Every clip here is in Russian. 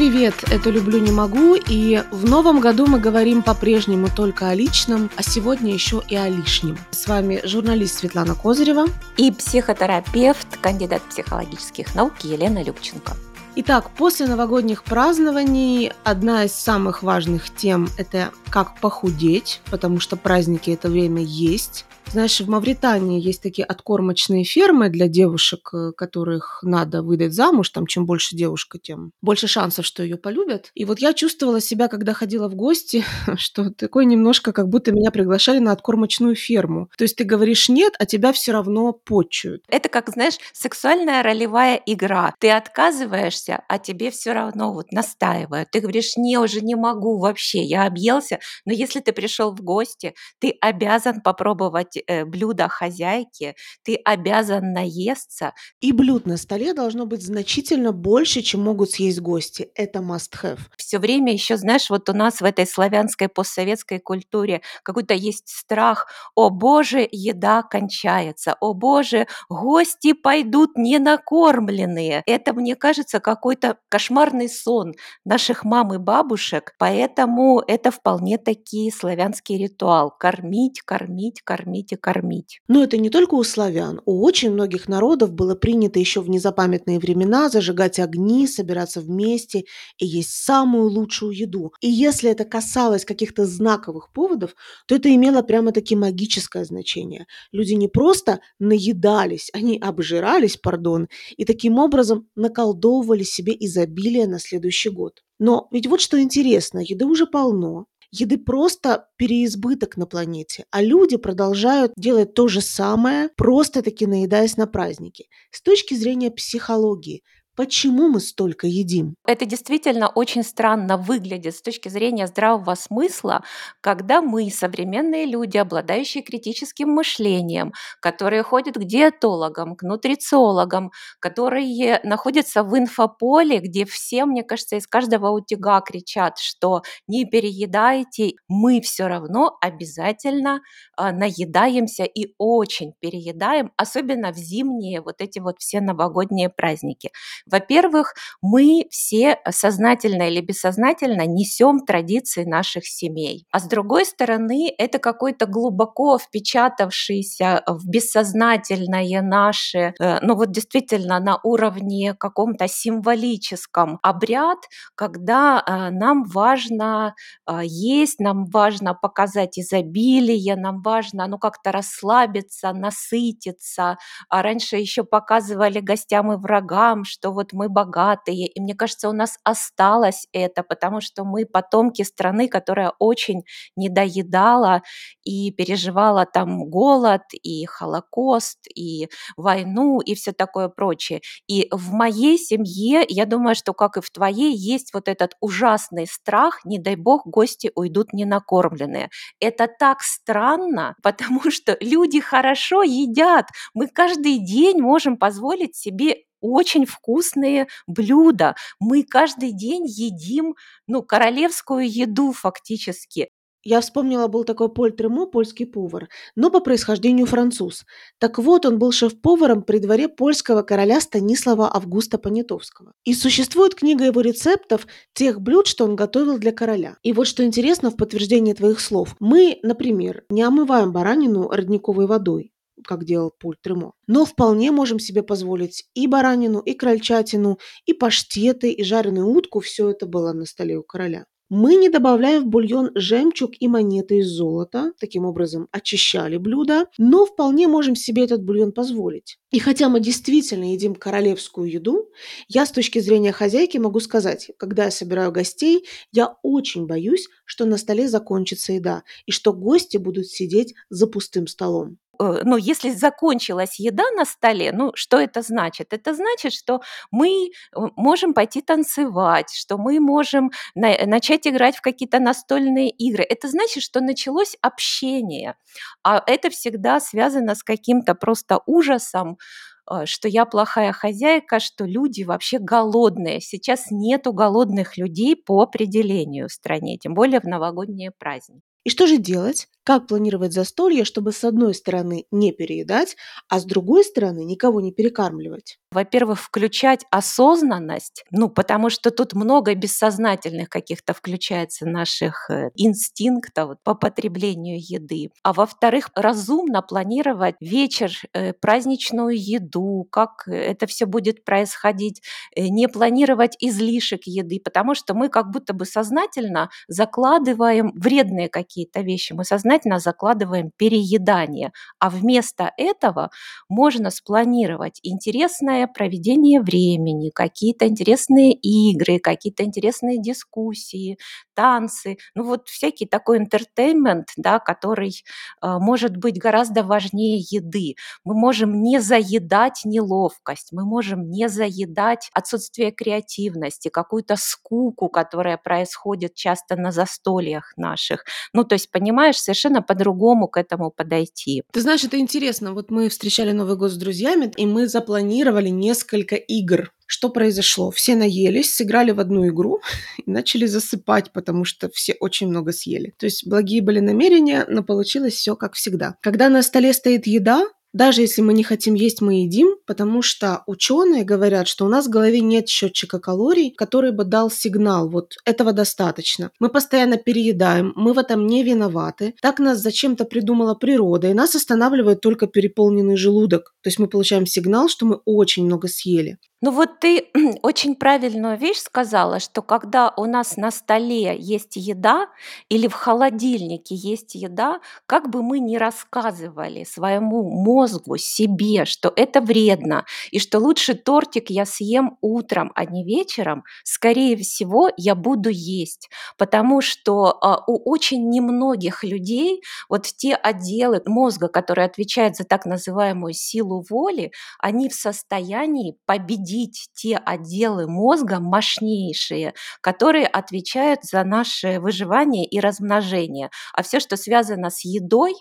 привет! Это «Люблю, не могу» и в новом году мы говорим по-прежнему только о личном, а сегодня еще и о лишнем. С вами журналист Светлана Козырева и психотерапевт, кандидат психологических наук Елена Любченко. Итак, после новогодних празднований одна из самых важных тем – это как похудеть, потому что праздники это время есть. Знаешь, в Мавритании есть такие откормочные фермы для девушек, э, которых надо выдать замуж. Там чем больше девушка, тем больше шансов, что ее полюбят. И вот я чувствовала себя, когда ходила в гости, что такое немножко, как будто меня приглашали на откормочную ферму. То есть ты говоришь нет, а тебя все равно почуют. Это как, знаешь, сексуальная ролевая игра. Ты отказываешься, а тебе все равно вот настаивают. Ты говоришь, не, уже не могу вообще, я объелся. Но если ты пришел в гости, ты обязан попробовать э, блюдо хозяйки, ты обязан наесться. И блюд на столе должно быть значительно больше, чем могут съесть гости. Это must have. Все время еще, знаешь, вот у нас в этой славянской постсоветской культуре какой-то есть страх, о боже, еда кончается, о боже, гости пойдут не накормленные. Это, мне кажется, какой-то кошмарный сон наших мам и бабушек, поэтому это вполне таки славянский ритуал. Кормить, кормить, кормить будете кормить. Но это не только у славян. У очень многих народов было принято еще в незапамятные времена зажигать огни, собираться вместе и есть самую лучшую еду. И если это касалось каких-то знаковых поводов, то это имело прямо-таки магическое значение. Люди не просто наедались, они обжирались, пардон, и таким образом наколдовывали себе изобилие на следующий год. Но ведь вот что интересно, еды уже полно, Еды просто переизбыток на планете, а люди продолжают делать то же самое, просто таки наедаясь на праздники. С точки зрения психологии, Почему мы столько едим? Это действительно очень странно выглядит с точки зрения здравого смысла, когда мы, современные люди, обладающие критическим мышлением, которые ходят к диетологам, к нутрициологам, которые находятся в инфополе, где все, мне кажется, из каждого утюга кричат, что не переедайте, мы все равно обязательно э, наедаемся и очень переедаем, особенно в зимние вот эти вот все новогодние праздники. Во-первых, мы все сознательно или бессознательно несем традиции наших семей. А с другой стороны, это какой-то глубоко впечатавшийся в бессознательное наше, э, ну вот действительно на уровне каком-то символическом обряд, когда э, нам важно э, есть, нам важно показать изобилие, нам важно ну как-то расслабиться, насытиться. А раньше еще показывали гостям и врагам, что вот мы богатые, и мне кажется, у нас осталось это, потому что мы потомки страны, которая очень недоедала и переживала там голод, и Холокост, и войну, и все такое прочее. И в моей семье, я думаю, что как и в твоей, есть вот этот ужасный страх, не дай бог, гости уйдут ненакормленные. Это так странно, потому что люди хорошо едят. Мы каждый день можем позволить себе очень вкусные блюда. Мы каждый день едим, ну, королевскую еду фактически. Я вспомнила, был такой Поль Тремо, польский повар, но по происхождению француз. Так вот, он был шеф-поваром при дворе польского короля Станислава Августа Понятовского. И существует книга его рецептов тех блюд, что он готовил для короля. И вот что интересно в подтверждении твоих слов. Мы, например, не омываем баранину родниковой водой как делал Поль Тремо. Но вполне можем себе позволить и баранину, и крольчатину, и паштеты, и жареную утку. Все это было на столе у короля. Мы не добавляем в бульон жемчуг и монеты из золота, таким образом очищали блюдо, но вполне можем себе этот бульон позволить. И хотя мы действительно едим королевскую еду, я с точки зрения хозяйки могу сказать, когда я собираю гостей, я очень боюсь, что на столе закончится еда и что гости будут сидеть за пустым столом. Э, ну, если закончилась еда на столе, ну, что это значит? Это значит, что мы э, можем пойти танцевать, что мы можем на, начать играть в какие-то настольные игры. Это значит, что началось общение. А это всегда связано с каким-то просто ужасом, э, что я плохая хозяйка, что люди вообще голодные. Сейчас нету голодных людей по определению в стране, тем более в новогодние праздники. И что же делать? Как планировать застолье, чтобы с одной стороны не переедать, а с другой стороны никого не перекармливать? Во-первых, включать осознанность, ну, потому что тут много бессознательных каких-то включается наших э, инстинктов по потреблению еды. А во-вторых, разумно планировать вечер, э, праздничную еду, как это все будет происходить, э, не планировать излишек еды, потому что мы как будто бы сознательно закладываем вредные какие-то вещи, мы сознательно закладываем переедание, а вместо этого можно спланировать интересное проведение времени, какие-то интересные игры, какие-то интересные дискуссии, танцы, ну вот всякий такой интертеймент, да, который э, может быть гораздо важнее еды. Мы можем не заедать неловкость, мы можем не заедать отсутствие креативности, какую-то скуку, которая происходит часто на застольях наших. Ну, то есть, понимаешь, совершенно по-другому к этому подойти. Ты знаешь, это интересно. Вот мы встречали Новый год с друзьями, и мы запланировали несколько игр. Что произошло? Все наелись, сыграли в одну игру и начали засыпать, потому что все очень много съели. То есть благие были намерения, но получилось все как всегда. Когда на столе стоит еда, даже если мы не хотим есть, мы едим, потому что ученые говорят, что у нас в голове нет счетчика калорий, который бы дал сигнал, вот этого достаточно. Мы постоянно переедаем, мы в этом не виноваты. Так нас зачем-то придумала природа, и нас останавливает только переполненный желудок. То есть мы получаем сигнал, что мы очень много съели. Ну вот ты очень правильную вещь сказала, что когда у нас на столе есть еда или в холодильнике есть еда, как бы мы ни рассказывали своему мозгу, себе, что это вредно, и что лучше тортик я съем утром, а не вечером, скорее всего, я буду есть. Потому что а, у очень немногих людей вот те отделы мозга, которые отвечают за так называемую силу воли, они в состоянии победить победить те отделы мозга мощнейшие, которые отвечают за наше выживание и размножение. А все, что связано с едой,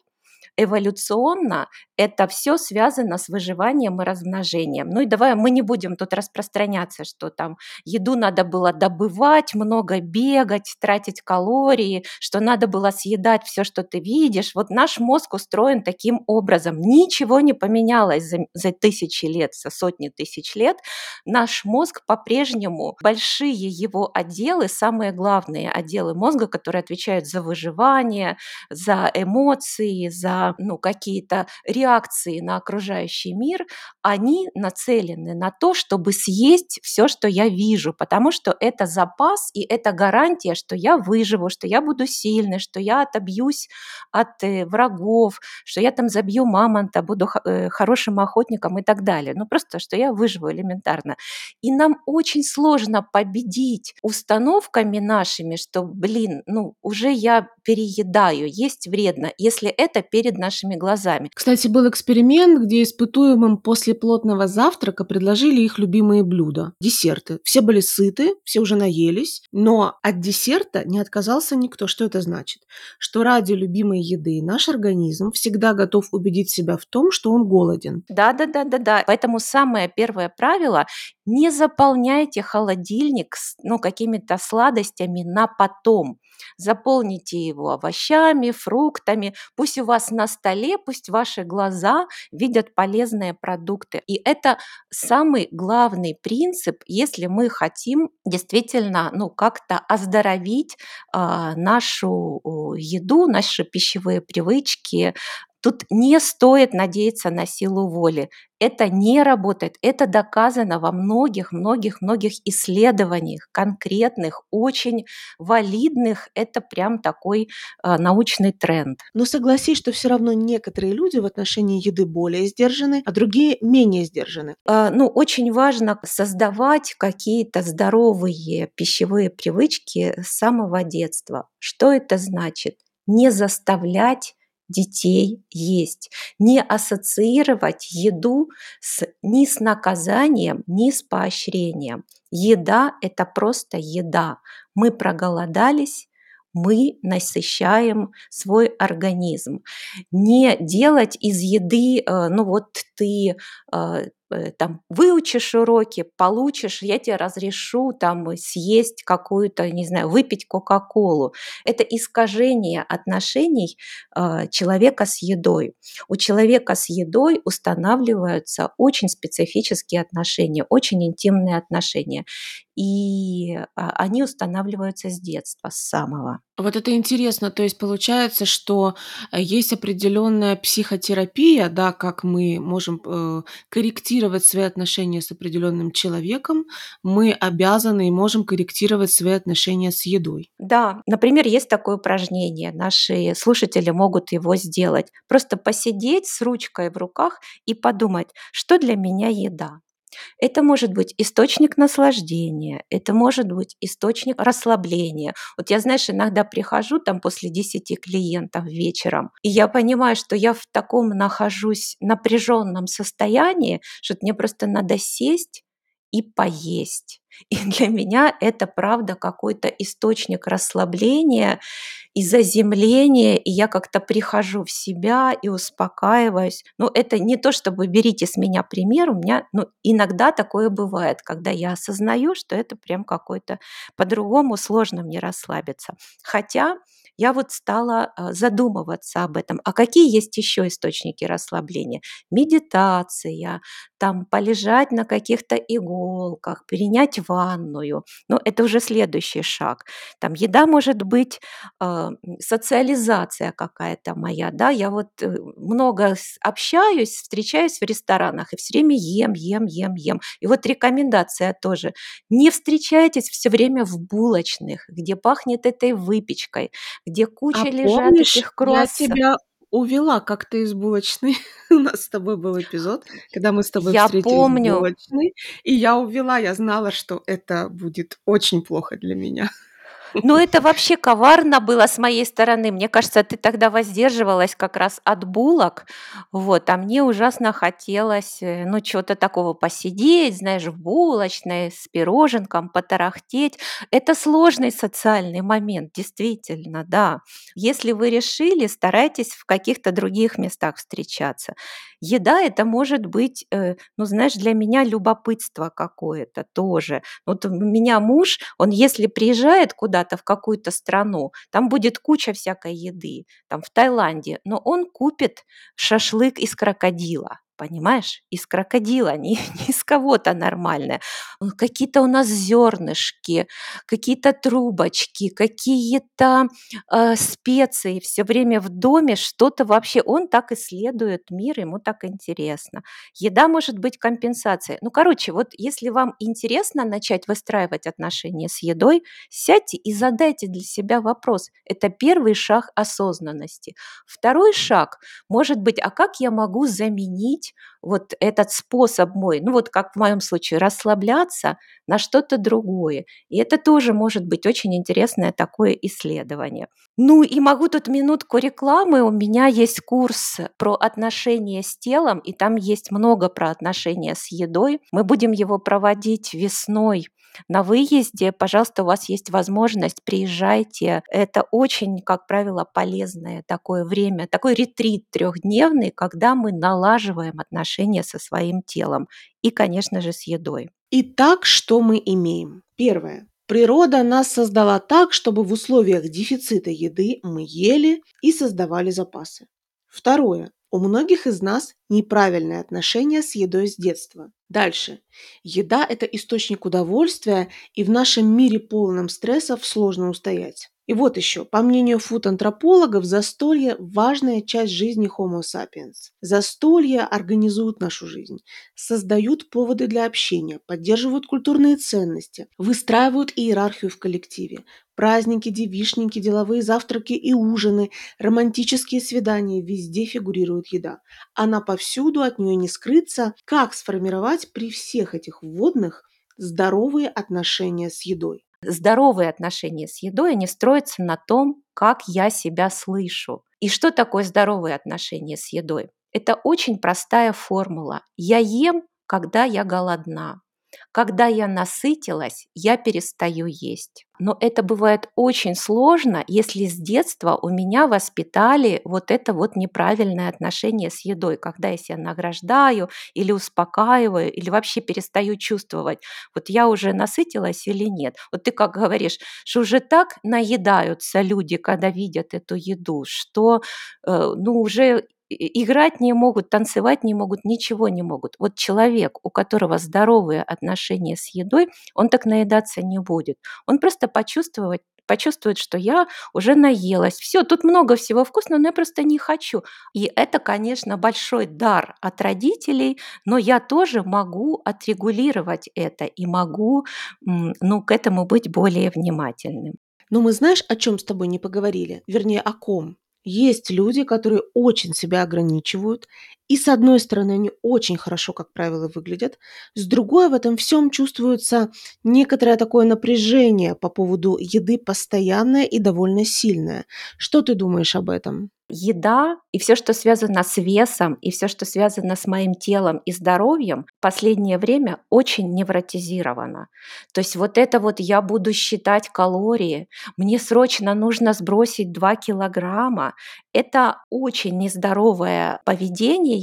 эволюционно это все связано с выживанием и размножением. Ну и давай мы не будем тут распространяться, что там еду надо было добывать, много бегать, тратить калории, что надо было съедать все, что ты видишь. Вот наш мозг устроен таким образом. Ничего не поменялось за, за тысячи лет, за сотни тысяч лет. Наш мозг по-прежнему, большие его отделы, самые главные отделы мозга, которые отвечают за выживание, за эмоции, за ну, какие-то реакции, на окружающий мир, они нацелены на то, чтобы съесть все, что я вижу, потому что это запас и это гарантия, что я выживу, что я буду сильной, что я отобьюсь от э, врагов, что я там забью мамонта, буду э, хорошим охотником и так далее. Ну просто, что я выживу элементарно. И нам очень сложно победить установками нашими, что, блин, ну уже я переедаю, есть вредно, если это перед нашими глазами. Кстати, был эксперимент, где испытуемым после плотного завтрака предложили их любимые блюда – десерты. Все были сыты, все уже наелись, но от десерта не отказался никто. Что это значит? Что ради любимой еды наш организм всегда готов убедить себя в том, что он голоден. Да-да-да-да-да. Поэтому самое первое правило – не заполняйте холодильник ну, какими-то сладостями на потом. Заполните его овощами, фруктами. Пусть у вас на столе, пусть ваши глаза видят полезные продукты. И это самый главный принцип, если мы хотим действительно ну, как-то оздоровить э, нашу еду, наши пищевые привычки, Тут не стоит надеяться на силу воли. Это не работает. Это доказано во многих-многих-многих исследованиях, конкретных, очень валидных. Это прям такой э, научный тренд. Но согласись, что все равно некоторые люди в отношении еды более сдержаны, а другие менее сдержаны. Э, ну, очень важно создавать какие-то здоровые пищевые привычки с самого детства. Что это значит? Не заставлять детей есть. Не ассоциировать еду с, ни с наказанием, ни с поощрением. Еда – это просто еда. Мы проголодались, мы насыщаем свой организм. Не делать из еды, э, ну вот ты э, там выучишь уроки, получишь, я тебе разрешу там съесть какую-то, не знаю, выпить Кока-Колу. Это искажение отношений э, человека с едой. У человека с едой устанавливаются очень специфические отношения, очень интимные отношения и а, они устанавливаются с детства, с самого. Вот это интересно, то есть получается, что э, есть определенная психотерапия, да, как мы можем э, корректировать свои отношения с определенным человеком, мы обязаны и можем корректировать свои отношения с едой. Да, например, есть такое упражнение, наши слушатели могут его сделать. Просто посидеть с ручкой в руках и подумать, что для меня еда. Это может быть источник наслаждения, это может быть источник расслабления. Вот я, знаешь, иногда прихожу там после 10 клиентов вечером, и я понимаю, что я в таком нахожусь напряженном состоянии, что мне просто надо сесть и поесть. И для меня это правда какой-то источник расслабления и заземления, и я как-то прихожу в себя и успокаиваюсь. Ну, это не то, чтобы берите с меня пример, у меня ну, иногда такое бывает, когда я осознаю, что это прям какой-то по-другому сложно мне расслабиться. Хотя я вот стала а, задумываться об этом. А какие есть еще источники расслабления? Медитация, там полежать на каких-то иголках, принять ванную. Ну, это уже следующий шаг. Там еда может быть, э, социализация какая-то моя, да, я вот э, много общаюсь, встречаюсь в ресторанах и все время ем, ем, ем, ем. И вот рекомендация тоже. Не встречайтесь все время в булочных, где пахнет этой выпечкой, где куча А лежат помнишь, этих я круассанов. тебя увела как-то из булочной. У нас с тобой был эпизод, когда мы с тобой Я встретились в помню. булочной, и я увела, я знала, что это будет очень плохо для меня. Ну, это вообще коварно было с моей стороны. Мне кажется, ты тогда воздерживалась как раз от булок, вот, а мне ужасно хотелось, э, ну, чего-то такого посидеть, знаешь, в булочной, с пироженком, потарахтеть. Это сложный социальный момент, действительно, да. Если вы решили, старайтесь в каких-то других местах встречаться. Еда это может быть, э, ну, знаешь, для меня любопытство какое-то тоже. Вот у меня муж, он если приезжает куда-то в какую-то страну, там будет куча всякой еды, там в Таиланде, но он купит шашлык из крокодила понимаешь, из крокодила, не, не из кого-то нормальное. Какие-то у нас зернышки, какие-то трубочки, какие-то э, специи, все время в доме что-то вообще. Он так исследует мир, ему так интересно. Еда может быть компенсацией. Ну, короче, вот если вам интересно начать выстраивать отношения с едой, сядьте и задайте для себя вопрос. Это первый шаг осознанности. Второй шаг может быть, а как я могу заменить заменить вот этот способ мой, ну вот как в моем случае, расслабляться на что-то другое. И это тоже может быть очень интересное такое исследование. Ну и могу тут минутку рекламы. У меня есть курс про отношения с телом, и там есть много про отношения с едой. Мы будем его проводить весной на выезде, пожалуйста, у вас есть возможность, приезжайте. Это очень, как правило, полезное такое время, такой ретрит трехдневный, когда мы налаживаем отношения со своим телом и, конечно же, с едой. Итак, что мы имеем? Первое. Природа нас создала так, чтобы в условиях дефицита еды мы ели и создавали запасы. Второе. У многих из нас неправильное отношение с едой с детства. Дальше. Еда – это источник удовольствия, и в нашем мире полном стрессов сложно устоять. И вот еще, по мнению фуд-антропологов, застолье – важная часть жизни Homo sapiens. Застолья организуют нашу жизнь, создают поводы для общения, поддерживают культурные ценности, выстраивают иерархию в коллективе. Праздники, девишники, деловые завтраки и ужины, романтические свидания – везде фигурирует еда. Она повсюду, от нее не скрыться. Как сформировать при всех этих вводных здоровые отношения с едой? Здоровые отношения с едой, они строятся на том, как я себя слышу. И что такое здоровые отношения с едой? Это очень простая формула. Я ем, когда я голодна. Когда я насытилась, я перестаю есть. Но это бывает очень сложно, если с детства у меня воспитали вот это вот неправильное отношение с едой, когда я себя награждаю или успокаиваю, или вообще перестаю чувствовать, вот я уже насытилась или нет. Вот ты как говоришь, что уже так наедаются люди, когда видят эту еду, что э, ну уже играть не могут, танцевать не могут, ничего не могут. Вот человек, у которого здоровые отношения с едой, он так наедаться не будет. Он просто почувствовать почувствует, что я уже наелась. Все, тут много всего вкусного, но я просто не хочу. И это, конечно, большой дар от родителей, но я тоже могу отрегулировать это и могу ну, к этому быть более внимательным. Но мы знаешь, о чем с тобой не поговорили? Вернее, о ком? Есть люди, которые очень себя ограничивают, и с одной стороны они очень хорошо, как правило, выглядят, с другой в этом всем чувствуется некоторое такое напряжение по поводу еды постоянное и довольно сильное. Что ты думаешь об этом? еда и все, что связано с весом, и все, что связано с моим телом и здоровьем, в последнее время очень невротизировано. То есть вот это вот я буду считать калории, мне срочно нужно сбросить 2 килограмма, это очень нездоровое поведение,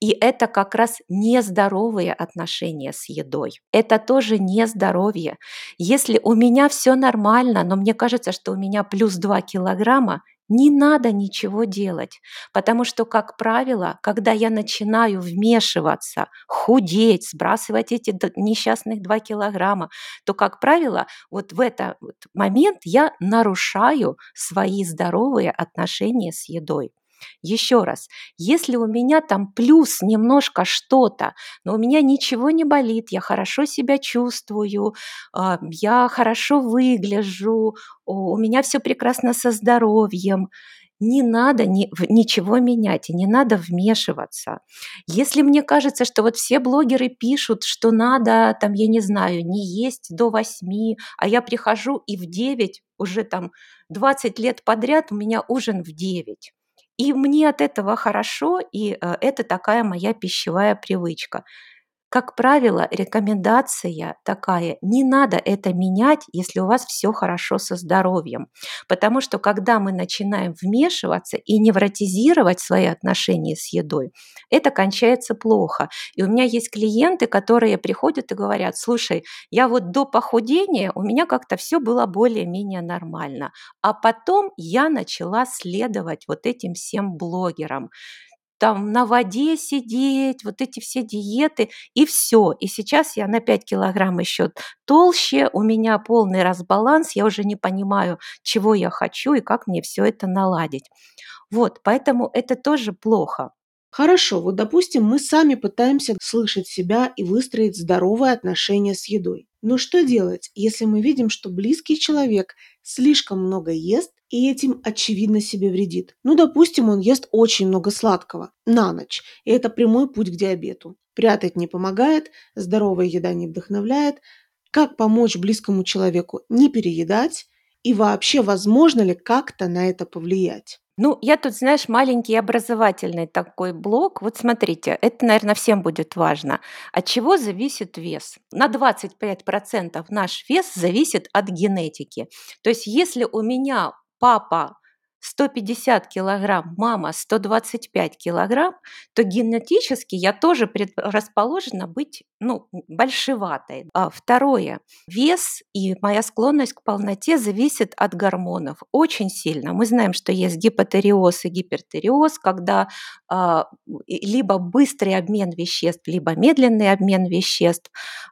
и это как раз нездоровые отношения с едой. Это тоже нездоровье. Если у меня все нормально, но мне кажется, что у меня плюс 2 килограмма, не надо ничего делать, потому что, как правило, когда я начинаю вмешиваться, худеть, сбрасывать эти несчастных 2 килограмма, то, как правило, вот в этот момент я нарушаю свои здоровые отношения с едой. Еще раз, если у меня там плюс немножко что-то, но у меня ничего не болит, я хорошо себя чувствую, а, я хорошо выгляжу, у меня все прекрасно со здоровьем, не надо ни, ничего менять и не надо вмешиваться. Если мне кажется, что вот все блогеры пишут, что надо, там, я не знаю, не есть до 8, а я прихожу и в 9, уже там 20 лет подряд у меня ужин в 9. И мне от этого хорошо, и э, это такая моя пищевая привычка. Как правило, рекомендация такая, не надо это менять, если у вас все хорошо со здоровьем. Потому что когда мы начинаем вмешиваться и невротизировать свои отношения с едой, это кончается плохо. И у меня есть клиенты, которые приходят и говорят, слушай, я вот до похудения, у меня как-то все было более-менее нормально. А потом я начала следовать вот этим всем блогерам там на воде сидеть, вот эти все диеты, и все. И сейчас я на 5 килограмм еще толще, у меня полный разбаланс, я уже не понимаю, чего я хочу и как мне все это наладить. Вот, поэтому это тоже плохо. Хорошо, вот допустим, мы сами пытаемся слышать себя и выстроить здоровые отношения с едой. Но что делать, если мы видим, что близкий человек слишком много ест и этим очевидно себе вредит? Ну, допустим, он ест очень много сладкого на ночь, и это прямой путь к диабету. Прятать не помогает, здоровая еда не вдохновляет. Как помочь близкому человеку не переедать и вообще возможно ли как-то на это повлиять? Ну, я тут, знаешь, маленький образовательный такой блок. Вот смотрите, это, наверное, всем будет важно. От чего зависит вес? На 25% наш вес зависит от генетики. То есть если у меня папа 150 килограмм, мама 125 килограмм, то генетически я тоже предрасположена быть ну, большеватой. А второе, вес и моя склонность к полноте зависит от гормонов очень сильно. Мы знаем, что есть гипотериоз и гипертериоз, когда а, либо быстрый обмен веществ, либо медленный обмен веществ.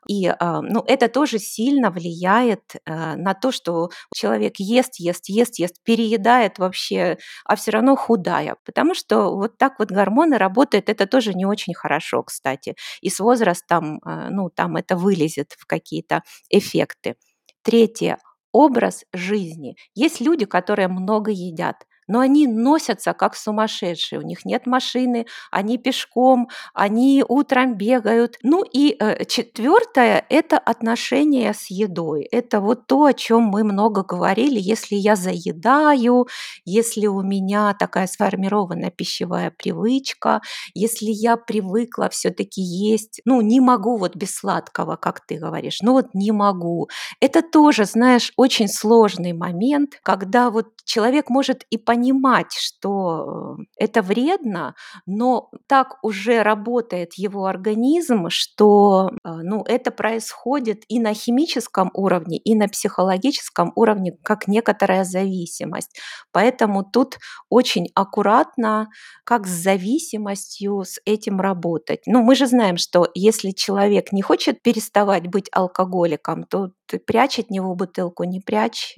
И а, ну, это тоже сильно влияет а, на то, что человек ест, ест, ест, ест, переедает вообще, а все равно худая. Потому что вот так вот гормоны работают, это тоже не очень хорошо, кстати. И с возрастом, э, ну, там это вылезет в какие-то эффекты. Третье образ жизни. Есть люди, которые много едят. Но они носятся как сумасшедшие. У них нет машины, они пешком, они утром бегают. Ну и э, четвертое – это отношения с едой. Это вот то, о чем мы много говорили. Если я заедаю, если у меня такая сформированная пищевая привычка, если я привыкла все-таки есть, ну не могу вот без сладкого, как ты говоришь, ну вот не могу. Это тоже, знаешь, очень сложный момент, когда вот человек может и понимать, что э, это вредно, но так уже работает его организм, что э, ну, это происходит и на химическом уровне, и на психологическом уровне, как некоторая зависимость. Поэтому тут очень аккуратно, как с зависимостью с этим работать. Ну, мы же знаем, что если человек не хочет переставать быть алкоголиком, то ты прячь от него бутылку, не прячь.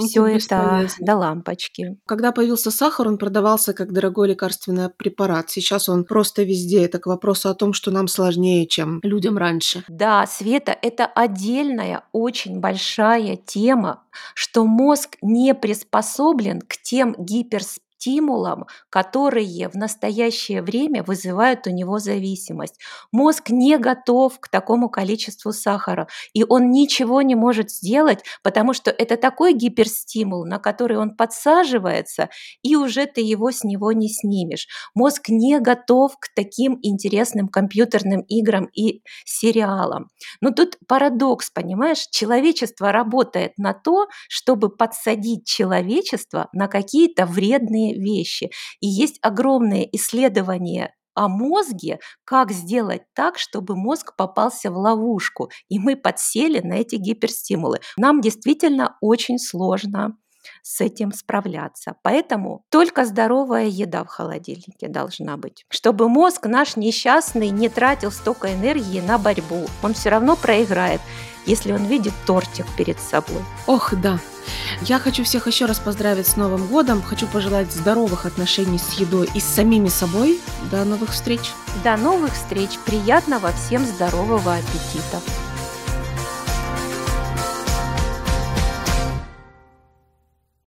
Все это до лампочки. Когда появился сахар, он продавался как дорогой лекарственный препарат. Сейчас он просто везде. Это к вопросу о том, что нам сложнее, чем людям раньше. Да, Света, это отдельная, очень большая тема, что мозг не приспособлен к тем гиперспективным стимулам, которые в настоящее время вызывают у него зависимость. Мозг не готов к такому количеству сахара, и он ничего не может сделать, потому что это такой гиперстимул, на который он подсаживается, и уже ты его с него не снимешь. Мозг не готов к таким интересным компьютерным играм и сериалам. Но тут парадокс, понимаешь? Человечество работает на то, чтобы подсадить человечество на какие-то вредные вещи. И есть огромные исследования о мозге, как сделать так, чтобы мозг попался в ловушку, и мы подсели на эти гиперстимулы. Нам действительно очень сложно с этим справляться. Поэтому только здоровая еда в холодильнике должна быть. Чтобы мозг наш несчастный не тратил столько энергии на борьбу. Он все равно проиграет, если он видит тортик перед собой. Ох, да. Я хочу всех еще раз поздравить с Новым годом. Хочу пожелать здоровых отношений с едой и с самими собой. До новых встреч. До новых встреч. Приятного всем здорового аппетита.